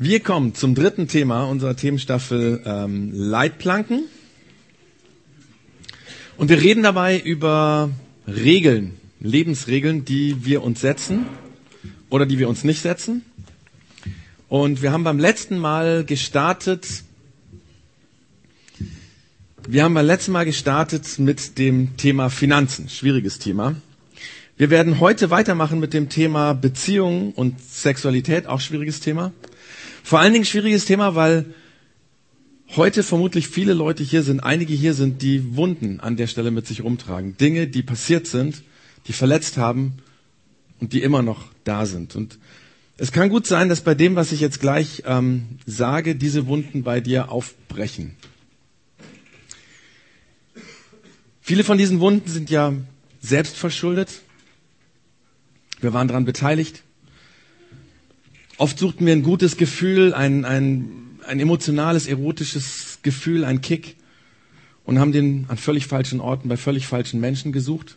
Wir kommen zum dritten Thema unserer Themenstaffel ähm, Leitplanken. Und wir reden dabei über Regeln, Lebensregeln, die wir uns setzen oder die wir uns nicht setzen. Und wir haben beim letzten Mal gestartet, wir haben beim letzten Mal gestartet mit dem Thema Finanzen, schwieriges Thema. Wir werden heute weitermachen mit dem Thema Beziehungen und Sexualität, auch schwieriges Thema. Vor allen Dingen schwieriges Thema, weil heute vermutlich viele Leute hier sind, einige hier sind, die Wunden an der Stelle mit sich rumtragen. Dinge, die passiert sind, die verletzt haben und die immer noch da sind. Und es kann gut sein, dass bei dem, was ich jetzt gleich ähm, sage, diese Wunden bei dir aufbrechen. Viele von diesen Wunden sind ja selbst verschuldet. Wir waren daran beteiligt. Oft suchten wir ein gutes Gefühl, ein, ein, ein emotionales, erotisches Gefühl, ein Kick und haben den an völlig falschen Orten bei völlig falschen Menschen gesucht.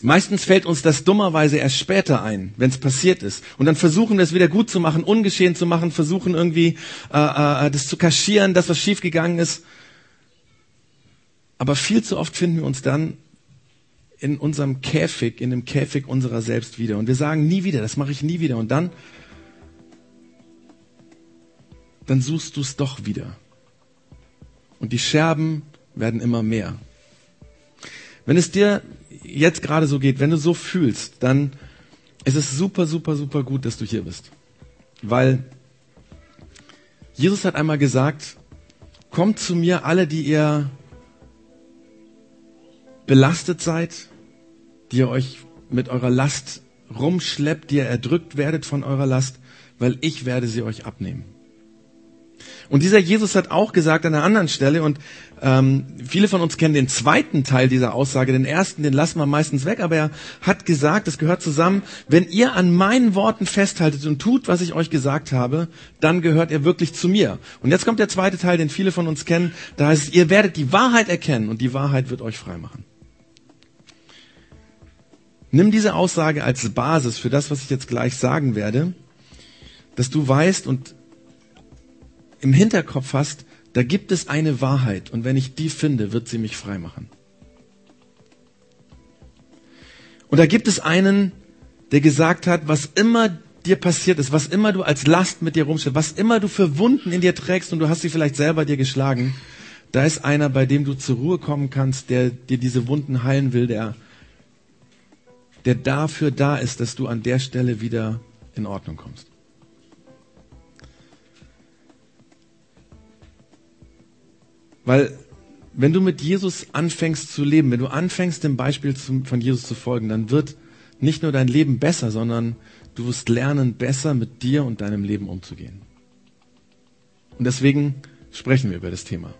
Meistens fällt uns das dummerweise erst später ein, wenn es passiert ist. Und dann versuchen wir es wieder gut zu machen, ungeschehen zu machen, versuchen irgendwie äh, äh, das zu kaschieren, das, was schiefgegangen ist. Aber viel zu oft finden wir uns dann in unserem Käfig, in dem Käfig unserer selbst wieder. Und wir sagen nie wieder, das mache ich nie wieder. Und dann, dann suchst du es doch wieder. Und die Scherben werden immer mehr. Wenn es dir jetzt gerade so geht, wenn du so fühlst, dann ist es super, super, super gut, dass du hier bist. Weil Jesus hat einmal gesagt, kommt zu mir alle, die ihr belastet seid, die ihr euch mit eurer Last rumschleppt, die ihr erdrückt werdet von eurer Last, weil ich werde sie euch abnehmen. Und dieser Jesus hat auch gesagt an einer anderen Stelle, und ähm, viele von uns kennen den zweiten Teil dieser Aussage, den ersten, den lassen wir meistens weg, aber er hat gesagt, es gehört zusammen, wenn ihr an meinen Worten festhaltet und tut, was ich euch gesagt habe, dann gehört ihr wirklich zu mir. Und jetzt kommt der zweite Teil, den viele von uns kennen, da heißt es, ihr werdet die Wahrheit erkennen und die Wahrheit wird euch frei machen. Nimm diese Aussage als Basis für das, was ich jetzt gleich sagen werde, dass du weißt und im Hinterkopf hast, da gibt es eine Wahrheit und wenn ich die finde, wird sie mich frei machen. Und da gibt es einen, der gesagt hat, was immer dir passiert ist, was immer du als Last mit dir rumstellst, was immer du für Wunden in dir trägst und du hast sie vielleicht selber dir geschlagen, da ist einer, bei dem du zur Ruhe kommen kannst, der dir diese Wunden heilen will, der der dafür da ist, dass du an der Stelle wieder in Ordnung kommst. Weil wenn du mit Jesus anfängst zu leben, wenn du anfängst dem Beispiel von Jesus zu folgen, dann wird nicht nur dein Leben besser, sondern du wirst lernen, besser mit dir und deinem Leben umzugehen. Und deswegen sprechen wir über das Thema.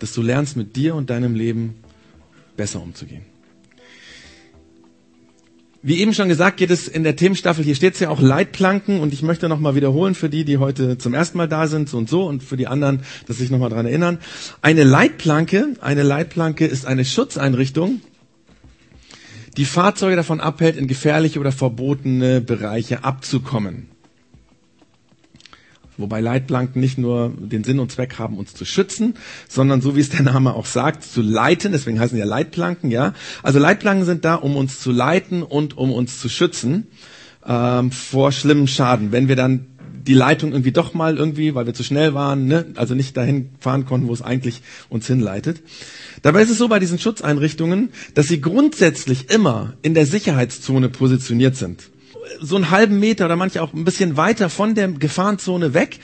Dass du lernst, mit dir und deinem Leben besser umzugehen. Wie eben schon gesagt, geht es in der Themenstaffel, hier steht es ja auch Leitplanken und ich möchte nochmal wiederholen für die, die heute zum ersten Mal da sind, so und so und für die anderen, dass sich nochmal dran erinnern. Eine Leitplanke, eine Leitplanke ist eine Schutzeinrichtung, die Fahrzeuge davon abhält, in gefährliche oder verbotene Bereiche abzukommen. Wobei Leitplanken nicht nur den Sinn und Zweck haben, uns zu schützen, sondern so wie es der Name auch sagt, zu leiten. Deswegen heißen ja Leitplanken, ja. Also Leitplanken sind da, um uns zu leiten und um uns zu schützen ähm, vor schlimmen Schaden. Wenn wir dann die Leitung irgendwie doch mal irgendwie, weil wir zu schnell waren, ne, also nicht dahin fahren konnten, wo es eigentlich uns hinleitet. Dabei ist es so bei diesen Schutzeinrichtungen, dass sie grundsätzlich immer in der Sicherheitszone positioniert sind so einen halben Meter oder manche auch ein bisschen weiter von der Gefahrenzone weg.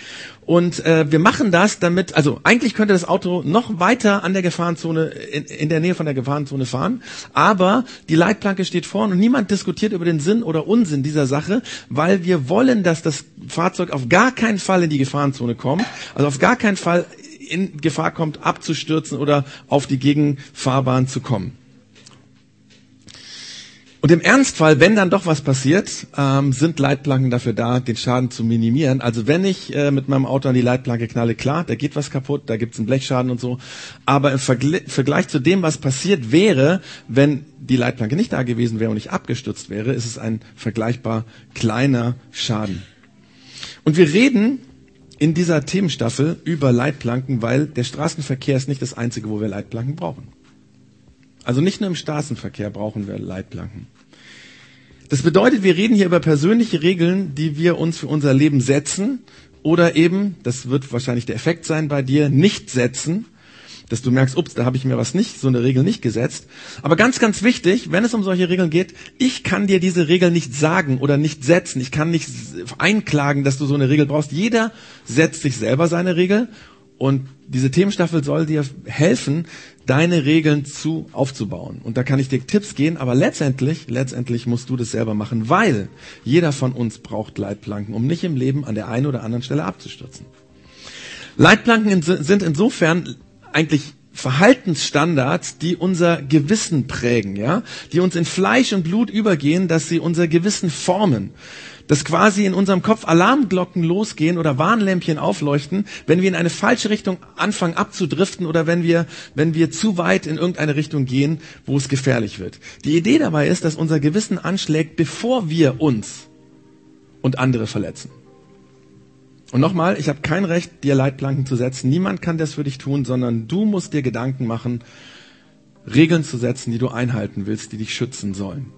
Und äh, wir machen das damit, also eigentlich könnte das Auto noch weiter an der Gefahrenzone, in, in der Nähe von der Gefahrenzone fahren, aber die Leitplanke steht vorne und niemand diskutiert über den Sinn oder Unsinn dieser Sache, weil wir wollen, dass das Fahrzeug auf gar keinen Fall in die Gefahrenzone kommt, also auf gar keinen Fall in Gefahr kommt, abzustürzen oder auf die Gegenfahrbahn zu kommen. Und im Ernstfall, wenn dann doch was passiert, ähm, sind Leitplanken dafür da, den Schaden zu minimieren. Also wenn ich äh, mit meinem Auto an die Leitplanke knalle, klar, da geht was kaputt, da gibt's einen Blechschaden und so. Aber im Vergl Vergleich zu dem, was passiert wäre, wenn die Leitplanke nicht da gewesen wäre und ich abgestürzt wäre, ist es ein vergleichbar kleiner Schaden. Und wir reden in dieser Themenstaffel über Leitplanken, weil der Straßenverkehr ist nicht das einzige, wo wir Leitplanken brauchen. Also nicht nur im Straßenverkehr brauchen wir Leitplanken. Das bedeutet, wir reden hier über persönliche Regeln, die wir uns für unser Leben setzen oder eben, das wird wahrscheinlich der Effekt sein bei dir, nicht setzen, dass du merkst, ups, da habe ich mir was nicht, so eine Regel nicht gesetzt. Aber ganz, ganz wichtig, wenn es um solche Regeln geht, ich kann dir diese Regel nicht sagen oder nicht setzen. Ich kann nicht einklagen, dass du so eine Regel brauchst. Jeder setzt sich selber seine Regel und diese Themenstaffel soll dir helfen, deine Regeln zu aufzubauen. Und da kann ich dir Tipps geben, aber letztendlich, letztendlich musst du das selber machen, weil jeder von uns braucht Leitplanken, um nicht im Leben an der einen oder anderen Stelle abzustürzen. Leitplanken sind insofern eigentlich Verhaltensstandards, die unser Gewissen prägen, ja, die uns in Fleisch und Blut übergehen, dass sie unser Gewissen formen. Dass quasi in unserem Kopf Alarmglocken losgehen oder Warnlämpchen aufleuchten, wenn wir in eine falsche Richtung anfangen abzudriften oder wenn wir, wenn wir zu weit in irgendeine Richtung gehen, wo es gefährlich wird. Die Idee dabei ist, dass unser Gewissen anschlägt, bevor wir uns und andere verletzen. Und nochmal, ich habe kein Recht, dir Leitplanken zu setzen. Niemand kann das für dich tun, sondern du musst dir Gedanken machen, Regeln zu setzen, die du einhalten willst, die dich schützen sollen.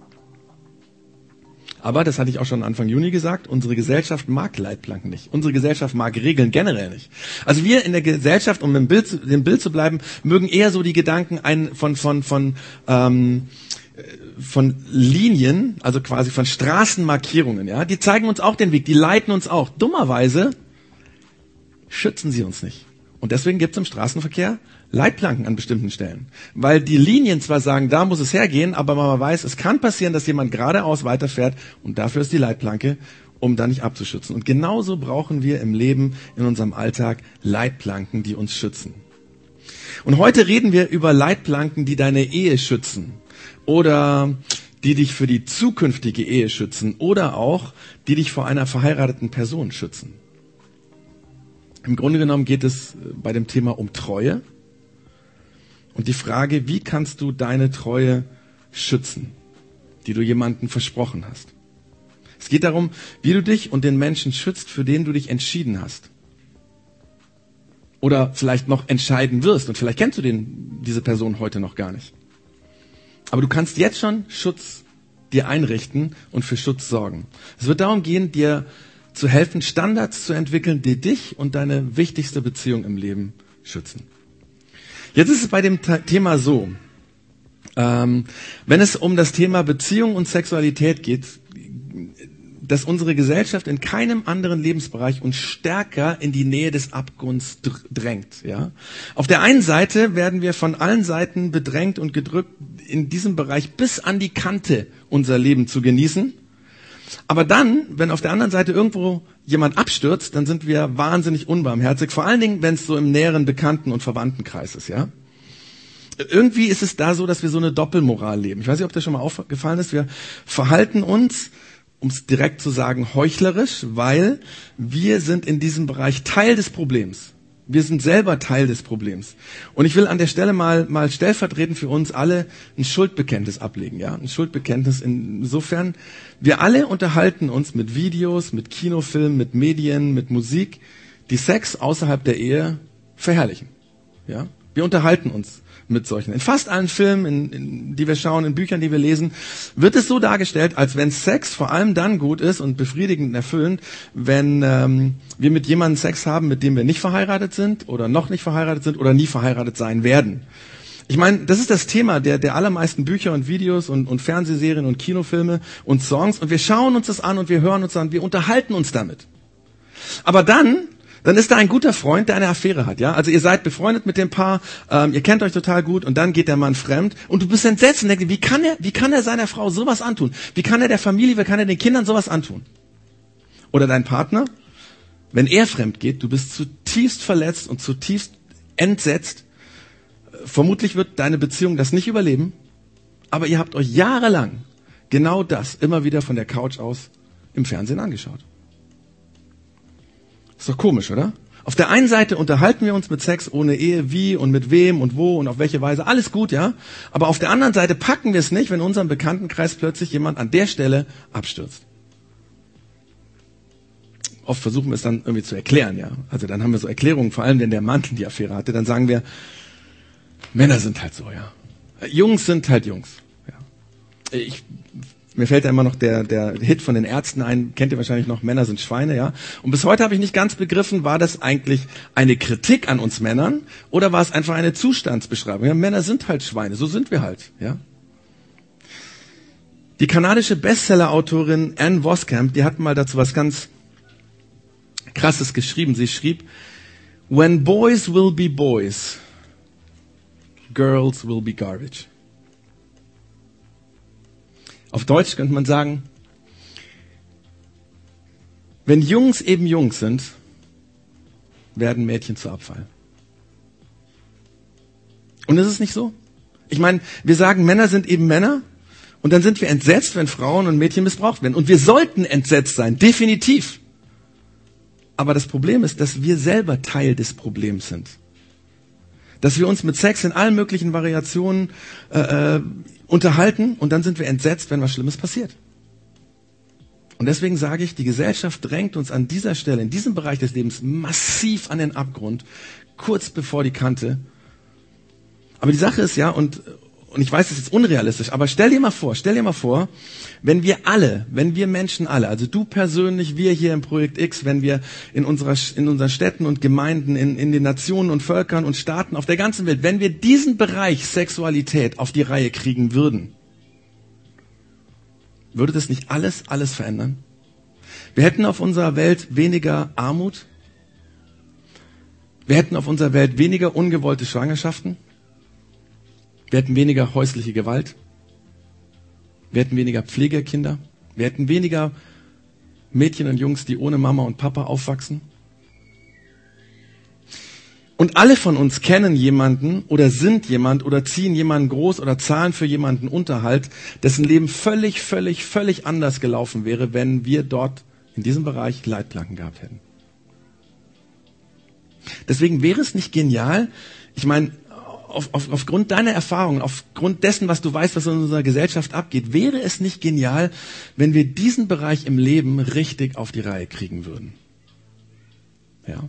Aber, das hatte ich auch schon Anfang Juni gesagt, unsere Gesellschaft mag Leitplanken nicht. Unsere Gesellschaft mag Regeln generell nicht. Also wir in der Gesellschaft, um im Bild, dem Bild zu bleiben, mögen eher so die Gedanken ein, von, von, von, ähm, von Linien, also quasi von Straßenmarkierungen, ja, die zeigen uns auch den Weg, die leiten uns auch. Dummerweise schützen sie uns nicht. Und deswegen gibt es im Straßenverkehr Leitplanken an bestimmten Stellen. Weil die Linien zwar sagen, da muss es hergehen, aber man weiß, es kann passieren, dass jemand geradeaus weiterfährt und dafür ist die Leitplanke, um da nicht abzuschützen. Und genauso brauchen wir im Leben, in unserem Alltag Leitplanken, die uns schützen. Und heute reden wir über Leitplanken, die deine Ehe schützen oder die dich für die zukünftige Ehe schützen oder auch die dich vor einer verheirateten Person schützen. Im Grunde genommen geht es äh, bei dem Thema um Treue und die Frage, wie kannst du deine Treue schützen, die du jemandem versprochen hast. Es geht darum, wie du dich und den Menschen schützt, für den du dich entschieden hast. Oder vielleicht noch entscheiden wirst und vielleicht kennst du den, diese Person heute noch gar nicht. Aber du kannst jetzt schon Schutz dir einrichten und für Schutz sorgen. Es wird darum gehen, dir zu helfen, Standards zu entwickeln, die dich und deine wichtigste Beziehung im Leben schützen. Jetzt ist es bei dem Thema so, ähm, wenn es um das Thema Beziehung und Sexualität geht, dass unsere Gesellschaft in keinem anderen Lebensbereich uns stärker in die Nähe des Abgrunds drängt. Ja? Auf der einen Seite werden wir von allen Seiten bedrängt und gedrückt, in diesem Bereich bis an die Kante unser Leben zu genießen. Aber dann, wenn auf der anderen Seite irgendwo jemand abstürzt, dann sind wir wahnsinnig unbarmherzig. Vor allen Dingen, wenn es so im näheren Bekannten- und Verwandtenkreis ist, ja. Irgendwie ist es da so, dass wir so eine Doppelmoral leben. Ich weiß nicht, ob das schon mal aufgefallen ist. Wir verhalten uns, um es direkt zu sagen, heuchlerisch, weil wir sind in diesem Bereich Teil des Problems. Wir sind selber Teil des Problems. Und ich will an der Stelle mal, mal stellvertretend für uns alle ein Schuldbekenntnis ablegen, ja? Ein Schuldbekenntnis insofern, wir alle unterhalten uns mit Videos, mit Kinofilmen, mit Medien, mit Musik, die Sex außerhalb der Ehe verherrlichen, ja? Wir unterhalten uns mit solchen. In fast allen Filmen, in, in, die wir schauen, in Büchern, die wir lesen, wird es so dargestellt, als wenn Sex vor allem dann gut ist und befriedigend und erfüllend, wenn ähm, wir mit jemandem Sex haben, mit dem wir nicht verheiratet sind oder noch nicht verheiratet sind oder nie verheiratet sein werden. Ich meine, das ist das Thema der, der allermeisten Bücher und Videos und, und Fernsehserien und Kinofilme und Songs. Und wir schauen uns das an und wir hören uns an, wir unterhalten uns damit. Aber dann dann ist da ein guter Freund, der eine Affäre hat, ja. Also ihr seid befreundet mit dem Paar, ähm, ihr kennt euch total gut und dann geht der Mann fremd und du bist entsetzt und denkst, wie kann er, wie kann er seiner Frau sowas antun? Wie kann er der Familie, wie kann er den Kindern sowas antun? Oder dein Partner, wenn er fremd geht, du bist zutiefst verletzt und zutiefst entsetzt. Vermutlich wird deine Beziehung das nicht überleben, aber ihr habt euch jahrelang genau das immer wieder von der Couch aus im Fernsehen angeschaut. Ist doch komisch, oder? Auf der einen Seite unterhalten wir uns mit Sex ohne Ehe, wie und mit wem und wo und auf welche Weise. Alles gut, ja? Aber auf der anderen Seite packen wir es nicht, wenn in unserem Bekanntenkreis plötzlich jemand an der Stelle abstürzt. oft versuchen wir es dann irgendwie zu erklären, ja. Also dann haben wir so Erklärungen, vor allem wenn der Mantel die Affäre hatte, dann sagen wir, Männer sind halt so, ja. Jungs sind halt Jungs. Ja. Ich, mir fällt da immer noch der, der Hit von den Ärzten ein, kennt ihr wahrscheinlich noch, Männer sind Schweine, ja. Und bis heute habe ich nicht ganz begriffen, war das eigentlich eine Kritik an uns Männern oder war es einfach eine Zustandsbeschreibung? Ja, Männer sind halt Schweine, so sind wir halt, ja. Die kanadische Bestseller-Autorin Anne Voskamp, die hat mal dazu was ganz Krasses geschrieben. Sie schrieb, When boys will be boys, girls will be garbage. Auf Deutsch könnte man sagen, wenn Jungs eben Jungs sind, werden Mädchen zu Abfall. Und ist es nicht so? Ich meine, wir sagen, Männer sind eben Männer und dann sind wir entsetzt, wenn Frauen und Mädchen missbraucht werden. Und wir sollten entsetzt sein, definitiv. Aber das Problem ist, dass wir selber Teil des Problems sind. Dass wir uns mit Sex in allen möglichen Variationen äh, äh, unterhalten und dann sind wir entsetzt, wenn was Schlimmes passiert. Und deswegen sage ich, die Gesellschaft drängt uns an dieser Stelle, in diesem Bereich des Lebens massiv an den Abgrund, kurz bevor die Kante. Aber die Sache ist ja, und und ich weiß, es ist unrealistisch, aber stell dir mal vor, stell dir mal vor, wenn wir alle, wenn wir Menschen alle, also du persönlich, wir hier im Projekt X, wenn wir in, unserer, in unseren Städten und Gemeinden, in, in den Nationen und Völkern und Staaten auf der ganzen Welt, wenn wir diesen Bereich Sexualität auf die Reihe kriegen würden, würde das nicht alles, alles verändern? Wir hätten auf unserer Welt weniger Armut. Wir hätten auf unserer Welt weniger ungewollte Schwangerschaften. Wir hätten weniger häusliche Gewalt. Wir hätten weniger Pflegekinder. Wir hätten weniger Mädchen und Jungs, die ohne Mama und Papa aufwachsen. Und alle von uns kennen jemanden oder sind jemand oder ziehen jemanden groß oder zahlen für jemanden Unterhalt, dessen Leben völlig, völlig, völlig anders gelaufen wäre, wenn wir dort in diesem Bereich Leitplanken gehabt hätten. Deswegen wäre es nicht genial, ich meine, auf, auf, aufgrund deiner Erfahrungen, aufgrund dessen, was du weißt, was in unserer Gesellschaft abgeht, wäre es nicht genial, wenn wir diesen Bereich im Leben richtig auf die Reihe kriegen würden? Ja.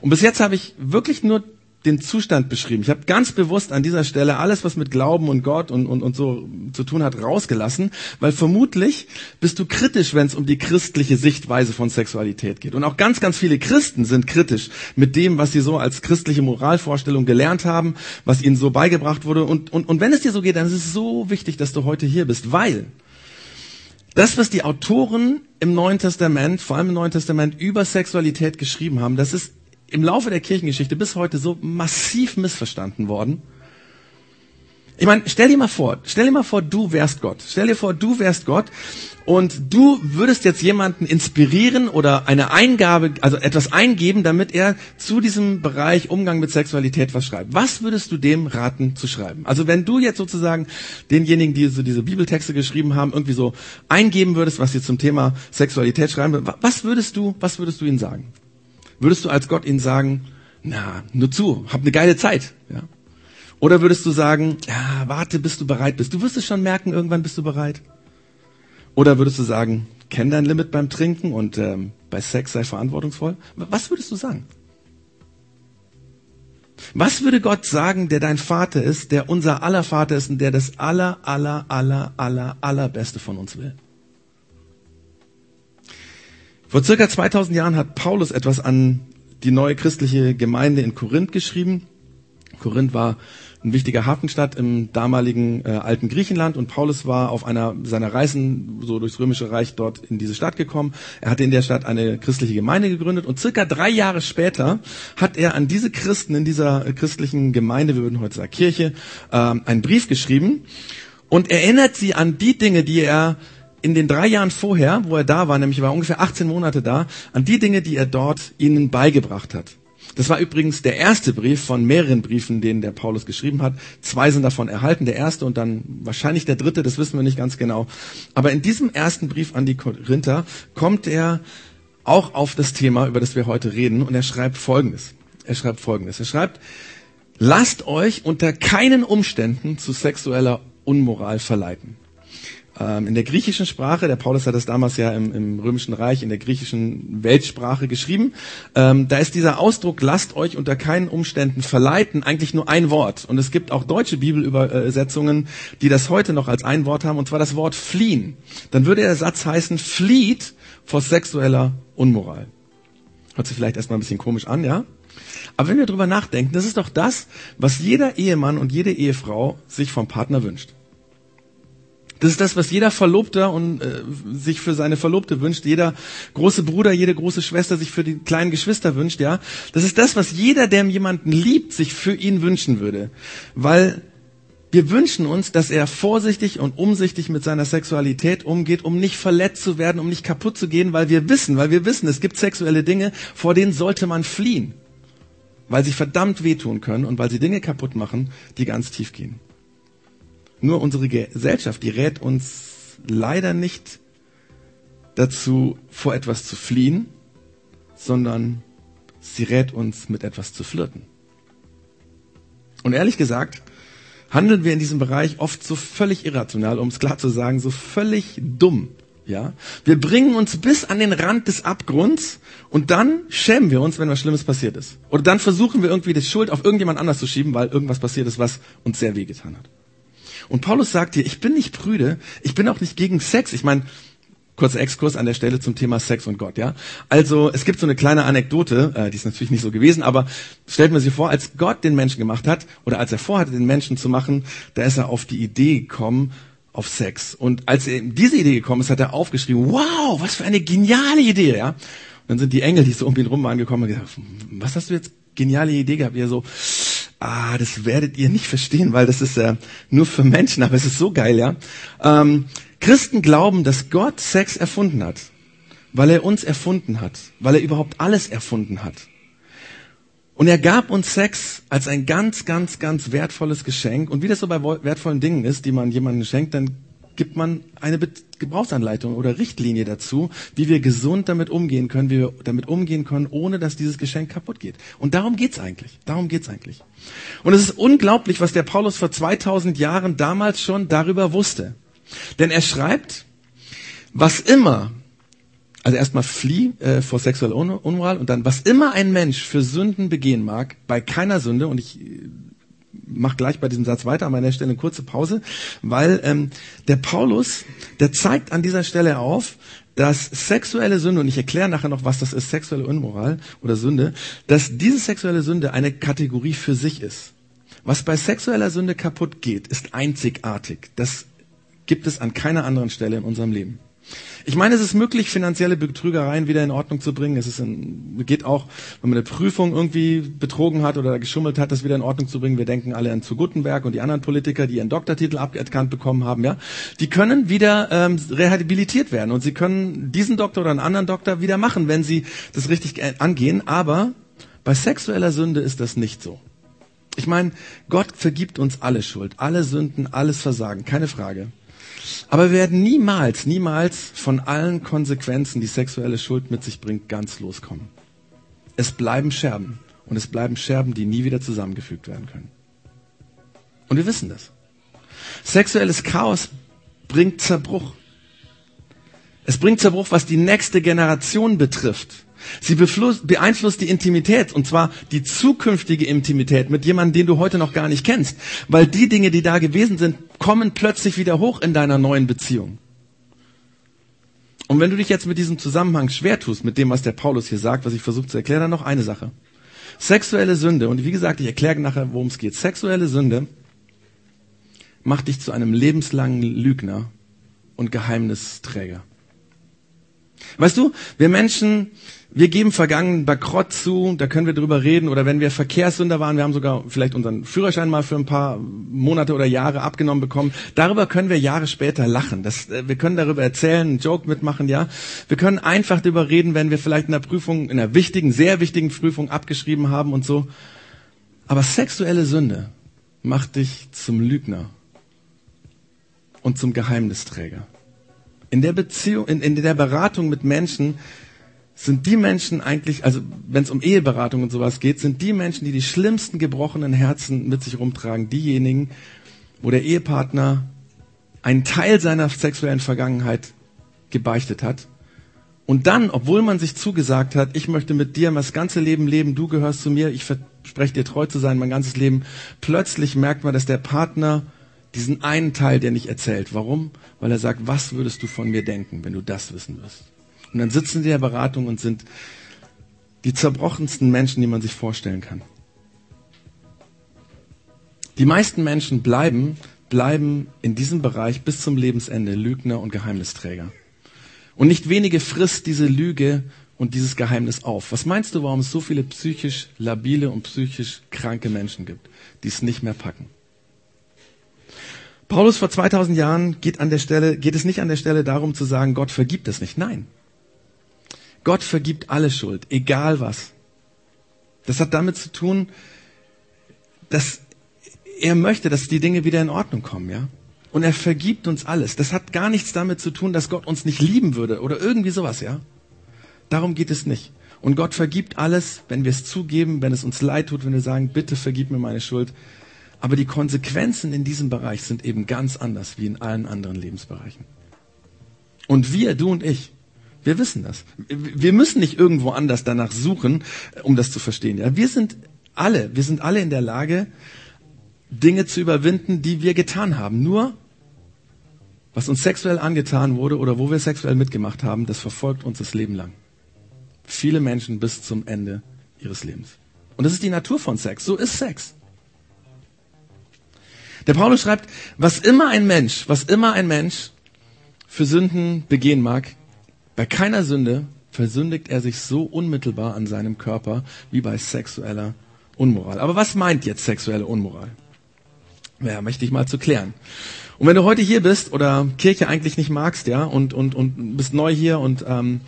Und bis jetzt habe ich wirklich nur den Zustand beschrieben. Ich habe ganz bewusst an dieser Stelle alles, was mit Glauben und Gott und, und, und so zu tun hat, rausgelassen, weil vermutlich bist du kritisch, wenn es um die christliche Sichtweise von Sexualität geht. Und auch ganz, ganz viele Christen sind kritisch mit dem, was sie so als christliche Moralvorstellung gelernt haben, was ihnen so beigebracht wurde. Und, und, und wenn es dir so geht, dann ist es so wichtig, dass du heute hier bist, weil das, was die Autoren im Neuen Testament, vor allem im Neuen Testament, über Sexualität geschrieben haben, das ist im Laufe der Kirchengeschichte bis heute so massiv missverstanden worden. Ich meine, stell dir mal vor, stell dir mal vor, du wärst Gott. Stell dir vor, du wärst Gott und du würdest jetzt jemanden inspirieren oder eine Eingabe, also etwas eingeben, damit er zu diesem Bereich Umgang mit Sexualität was schreibt. Was würdest du dem raten zu schreiben? Also wenn du jetzt sozusagen denjenigen, die so diese Bibeltexte geschrieben haben, irgendwie so eingeben würdest, was sie zum Thema Sexualität schreiben, was würdest du, was würdest du ihnen sagen? Würdest du als Gott ihnen sagen, na, nur zu, hab eine geile Zeit, ja? Oder würdest du sagen, ja, warte, bis du bereit bist. Du wirst es schon merken, irgendwann bist du bereit. Oder würdest du sagen, kenn dein Limit beim Trinken und ähm, bei Sex sei verantwortungsvoll? Was würdest du sagen? Was würde Gott sagen, der dein Vater ist, der unser aller Vater ist und der das aller, aller, aller, aller, allerbeste von uns will? Vor circa 2000 Jahren hat Paulus etwas an die neue christliche Gemeinde in Korinth geschrieben. Korinth war ein wichtiger Hafenstadt im damaligen äh, alten Griechenland und Paulus war auf einer seiner Reisen so durchs römische Reich dort in diese Stadt gekommen. Er hatte in der Stadt eine christliche Gemeinde gegründet und circa drei Jahre später hat er an diese Christen in dieser christlichen Gemeinde, wir würden heute sagen Kirche, äh, einen Brief geschrieben und erinnert sie an die Dinge, die er in den drei Jahren vorher, wo er da war, nämlich er war ungefähr 18 Monate da, an die Dinge, die er dort ihnen beigebracht hat. Das war übrigens der erste Brief von mehreren Briefen, den der Paulus geschrieben hat. Zwei sind davon erhalten, der erste und dann wahrscheinlich der dritte, das wissen wir nicht ganz genau. Aber in diesem ersten Brief an die Korinther kommt er auch auf das Thema, über das wir heute reden, und er schreibt Folgendes. Er schreibt Folgendes. Er schreibt, lasst euch unter keinen Umständen zu sexueller Unmoral verleiten. Ähm, in der griechischen Sprache, der Paulus hat das damals ja im, im römischen Reich, in der griechischen Weltsprache geschrieben, ähm, da ist dieser Ausdruck, lasst euch unter keinen Umständen verleiten, eigentlich nur ein Wort. Und es gibt auch deutsche Bibelübersetzungen, die das heute noch als ein Wort haben, und zwar das Wort fliehen. Dann würde der Satz heißen, flieht vor sexueller Unmoral. Hört sich vielleicht erstmal ein bisschen komisch an, ja? Aber wenn wir drüber nachdenken, das ist doch das, was jeder Ehemann und jede Ehefrau sich vom Partner wünscht. Das ist das, was jeder Verlobter und äh, sich für seine Verlobte wünscht, jeder große Bruder, jede große Schwester sich für die kleinen Geschwister wünscht, ja. Das ist das, was jeder, der jemanden liebt, sich für ihn wünschen würde. Weil wir wünschen uns, dass er vorsichtig und umsichtig mit seiner Sexualität umgeht, um nicht verletzt zu werden, um nicht kaputt zu gehen, weil wir wissen, weil wir wissen, es gibt sexuelle Dinge, vor denen sollte man fliehen. Weil sie verdammt wehtun können und weil sie Dinge kaputt machen, die ganz tief gehen. Nur unsere Gesellschaft, die rät uns leider nicht dazu, vor etwas zu fliehen, sondern sie rät uns, mit etwas zu flirten. Und ehrlich gesagt, handeln wir in diesem Bereich oft so völlig irrational, um es klar zu sagen, so völlig dumm. Ja, wir bringen uns bis an den Rand des Abgrunds und dann schämen wir uns, wenn was Schlimmes passiert ist. Oder dann versuchen wir irgendwie die Schuld auf irgendjemand anders zu schieben, weil irgendwas passiert ist, was uns sehr wehgetan hat. Und Paulus sagt hier, ich bin nicht prüde, ich bin auch nicht gegen Sex. Ich meine, kurzer Exkurs an der Stelle zum Thema Sex und Gott, ja. Also es gibt so eine kleine Anekdote, äh, die ist natürlich nicht so gewesen, aber stellt man sich vor, als Gott den Menschen gemacht hat oder als er vorhatte, den Menschen zu machen, da ist er auf die Idee gekommen auf Sex. Und als er diese Idee gekommen ist, hat er aufgeschrieben, wow, was für eine geniale Idee, ja. Und dann sind die Engel, die so um ihn rum waren, gekommen und gesagt, was hast du jetzt geniale Idee gehabt? Wie er so, ah, das werdet ihr nicht verstehen, weil das ist äh, nur für Menschen, aber es ist so geil, ja. Ähm, Christen glauben, dass Gott Sex erfunden hat, weil er uns erfunden hat, weil er überhaupt alles erfunden hat. Und er gab uns Sex als ein ganz, ganz, ganz wertvolles Geschenk. Und wie das so bei wertvollen Dingen ist, die man jemandem schenkt, dann gibt man eine Gebrauchsanleitung oder Richtlinie dazu, wie wir gesund damit umgehen können, wie wir damit umgehen können, ohne dass dieses Geschenk kaputt geht. Und darum geht's eigentlich. Darum geht's eigentlich. Und es ist unglaublich, was der Paulus vor 2000 Jahren damals schon darüber wusste. Denn er schreibt, was immer, also erstmal flieh äh, vor sexueller Unmoral und dann, was immer ein Mensch für Sünden begehen mag, bei keiner Sünde, und ich mach gleich bei diesem Satz weiter, an meiner Stelle eine kurze Pause, weil ähm, der Paulus, der zeigt an dieser Stelle auf, dass sexuelle Sünde, und ich erkläre nachher noch, was das ist, sexuelle Unmoral oder Sünde, dass diese sexuelle Sünde eine Kategorie für sich ist. Was bei sexueller Sünde kaputt geht, ist einzigartig. Das gibt es an keiner anderen Stelle in unserem Leben. Ich meine, es ist möglich, finanzielle Betrügereien wieder in Ordnung zu bringen. Es ist in, geht auch, wenn man eine Prüfung irgendwie betrogen hat oder geschummelt hat, das wieder in Ordnung zu bringen. Wir denken alle an zu Gutenberg und die anderen Politiker, die ihren Doktortitel aberkannt bekommen haben. Ja, die können wieder ähm, rehabilitiert werden und sie können diesen Doktor oder einen anderen Doktor wieder machen, wenn sie das richtig angehen. Aber bei sexueller Sünde ist das nicht so. Ich meine, Gott vergibt uns alle Schuld, alle Sünden, alles Versagen, keine Frage. Aber wir werden niemals, niemals von allen Konsequenzen, die sexuelle Schuld mit sich bringt, ganz loskommen. Es bleiben Scherben. Und es bleiben Scherben, die nie wieder zusammengefügt werden können. Und wir wissen das. Sexuelles Chaos bringt Zerbruch. Es bringt Zerbruch, was die nächste Generation betrifft. Sie beeinflusst die Intimität, und zwar die zukünftige Intimität mit jemandem, den du heute noch gar nicht kennst. Weil die Dinge, die da gewesen sind, kommen plötzlich wieder hoch in deiner neuen Beziehung. Und wenn du dich jetzt mit diesem Zusammenhang schwer tust, mit dem, was der Paulus hier sagt, was ich versuche zu erklären, dann noch eine Sache. Sexuelle Sünde, und wie gesagt, ich erkläre nachher, worum es geht. Sexuelle Sünde macht dich zu einem lebenslangen Lügner und Geheimnisträger. Weißt du, wir Menschen, wir geben vergangenen Bankrott zu, da können wir drüber reden. Oder wenn wir Verkehrssünder waren, wir haben sogar vielleicht unseren Führerschein mal für ein paar Monate oder Jahre abgenommen bekommen. Darüber können wir Jahre später lachen. Das, äh, wir können darüber erzählen, einen Joke mitmachen, ja. Wir können einfach darüber reden, wenn wir vielleicht in der Prüfung, in einer wichtigen, sehr wichtigen Prüfung abgeschrieben haben und so. Aber sexuelle Sünde macht dich zum Lügner und zum Geheimnisträger. In der Beziehung, in, in der Beratung mit Menschen sind die Menschen eigentlich, also wenn es um Eheberatung und sowas geht, sind die Menschen, die die schlimmsten gebrochenen Herzen mit sich rumtragen, diejenigen, wo der Ehepartner einen Teil seiner sexuellen Vergangenheit gebeichtet hat und dann, obwohl man sich zugesagt hat, ich möchte mit dir das ganze Leben leben, du gehörst zu mir, ich verspreche dir treu zu sein, mein ganzes Leben, plötzlich merkt man, dass der Partner diesen einen Teil dir nicht erzählt. Warum? Weil er sagt, was würdest du von mir denken, wenn du das wissen wirst? Und dann sitzen sie in der Beratung und sind die zerbrochensten Menschen, die man sich vorstellen kann. Die meisten Menschen bleiben, bleiben in diesem Bereich bis zum Lebensende Lügner und Geheimnisträger. Und nicht wenige frisst diese Lüge und dieses Geheimnis auf. Was meinst du, warum es so viele psychisch labile und psychisch kranke Menschen gibt, die es nicht mehr packen? Paulus vor 2000 Jahren geht an der Stelle, geht es nicht an der Stelle darum zu sagen, Gott vergibt es nicht. Nein. Gott vergibt alle Schuld, egal was. Das hat damit zu tun, dass er möchte, dass die Dinge wieder in Ordnung kommen, ja? Und er vergibt uns alles. Das hat gar nichts damit zu tun, dass Gott uns nicht lieben würde oder irgendwie sowas, ja? Darum geht es nicht. Und Gott vergibt alles, wenn wir es zugeben, wenn es uns leid tut, wenn wir sagen, bitte vergib mir meine Schuld. Aber die Konsequenzen in diesem Bereich sind eben ganz anders wie in allen anderen Lebensbereichen. Und wir, du und ich, wir wissen das. Wir müssen nicht irgendwo anders danach suchen, um das zu verstehen. Ja, wir sind alle, wir sind alle in der Lage, Dinge zu überwinden, die wir getan haben. Nur was uns sexuell angetan wurde oder wo wir sexuell mitgemacht haben, das verfolgt uns das Leben lang. Viele Menschen bis zum Ende ihres Lebens. Und das ist die Natur von Sex. So ist Sex. Der Paulus schreibt, was immer ein Mensch, was immer ein Mensch für Sünden begehen mag, bei keiner Sünde versündigt er sich so unmittelbar an seinem Körper wie bei sexueller Unmoral. Aber was meint jetzt sexuelle Unmoral? Ja, möchte ich mal zu klären. Und wenn du heute hier bist oder Kirche eigentlich nicht magst, ja, und, und, und bist neu hier und ähm,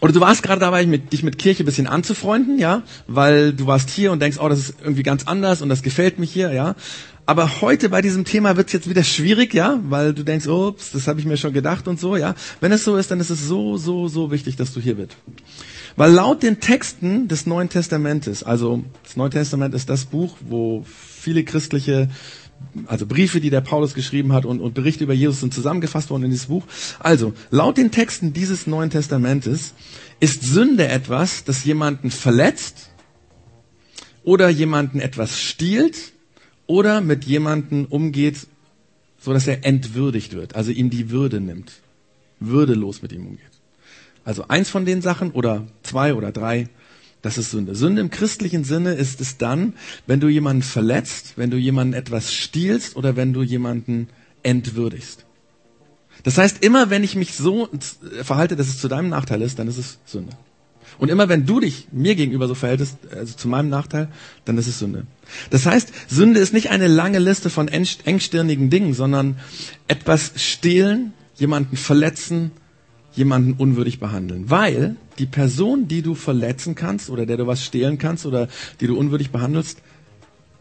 oder du warst gerade dabei, dich mit Kirche ein bisschen anzufreunden, ja, weil du warst hier und denkst, oh, das ist irgendwie ganz anders und das gefällt mich hier, ja. Aber heute bei diesem Thema wird es jetzt wieder schwierig, ja, weil du denkst, ups, das habe ich mir schon gedacht und so, ja. Wenn es so ist, dann ist es so, so, so wichtig, dass du hier bist. Weil laut den Texten des Neuen Testamentes, also das Neue Testament ist das Buch, wo viele christliche also Briefe, die der Paulus geschrieben hat und, und Berichte über Jesus sind zusammengefasst worden in dieses Buch. Also, laut den Texten dieses Neuen Testamentes ist Sünde etwas, das jemanden verletzt oder jemanden etwas stiehlt oder mit jemanden umgeht, so dass er entwürdigt wird, also ihm die Würde nimmt, würdelos mit ihm umgeht. Also eins von den Sachen oder zwei oder drei das ist Sünde. Sünde im christlichen Sinne ist es dann, wenn du jemanden verletzt, wenn du jemanden etwas stiehlst oder wenn du jemanden entwürdigst. Das heißt, immer wenn ich mich so verhalte, dass es zu deinem Nachteil ist, dann ist es Sünde. Und immer wenn du dich mir gegenüber so verhältst, also zu meinem Nachteil, dann ist es Sünde. Das heißt, Sünde ist nicht eine lange Liste von engstirnigen Dingen, sondern etwas stehlen, jemanden verletzen, jemanden unwürdig behandeln. Weil die Person, die du verletzen kannst oder der du was stehlen kannst oder die du unwürdig behandelst,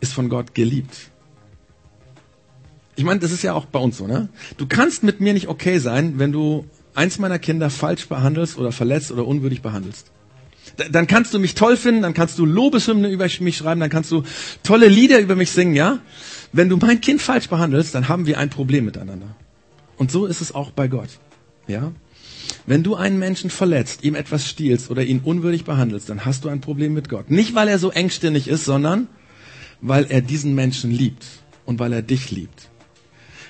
ist von Gott geliebt. Ich meine, das ist ja auch bei uns so, ne? Du kannst mit mir nicht okay sein, wenn du eins meiner Kinder falsch behandelst oder verletzt oder unwürdig behandelst. Dann kannst du mich toll finden, dann kannst du Lobeshymne über mich schreiben, dann kannst du tolle Lieder über mich singen, ja? Wenn du mein Kind falsch behandelst, dann haben wir ein Problem miteinander. Und so ist es auch bei Gott, ja? Wenn du einen Menschen verletzt, ihm etwas stiehlst oder ihn unwürdig behandelst, dann hast du ein Problem mit Gott. Nicht, weil er so engstirnig ist, sondern weil er diesen Menschen liebt und weil er dich liebt.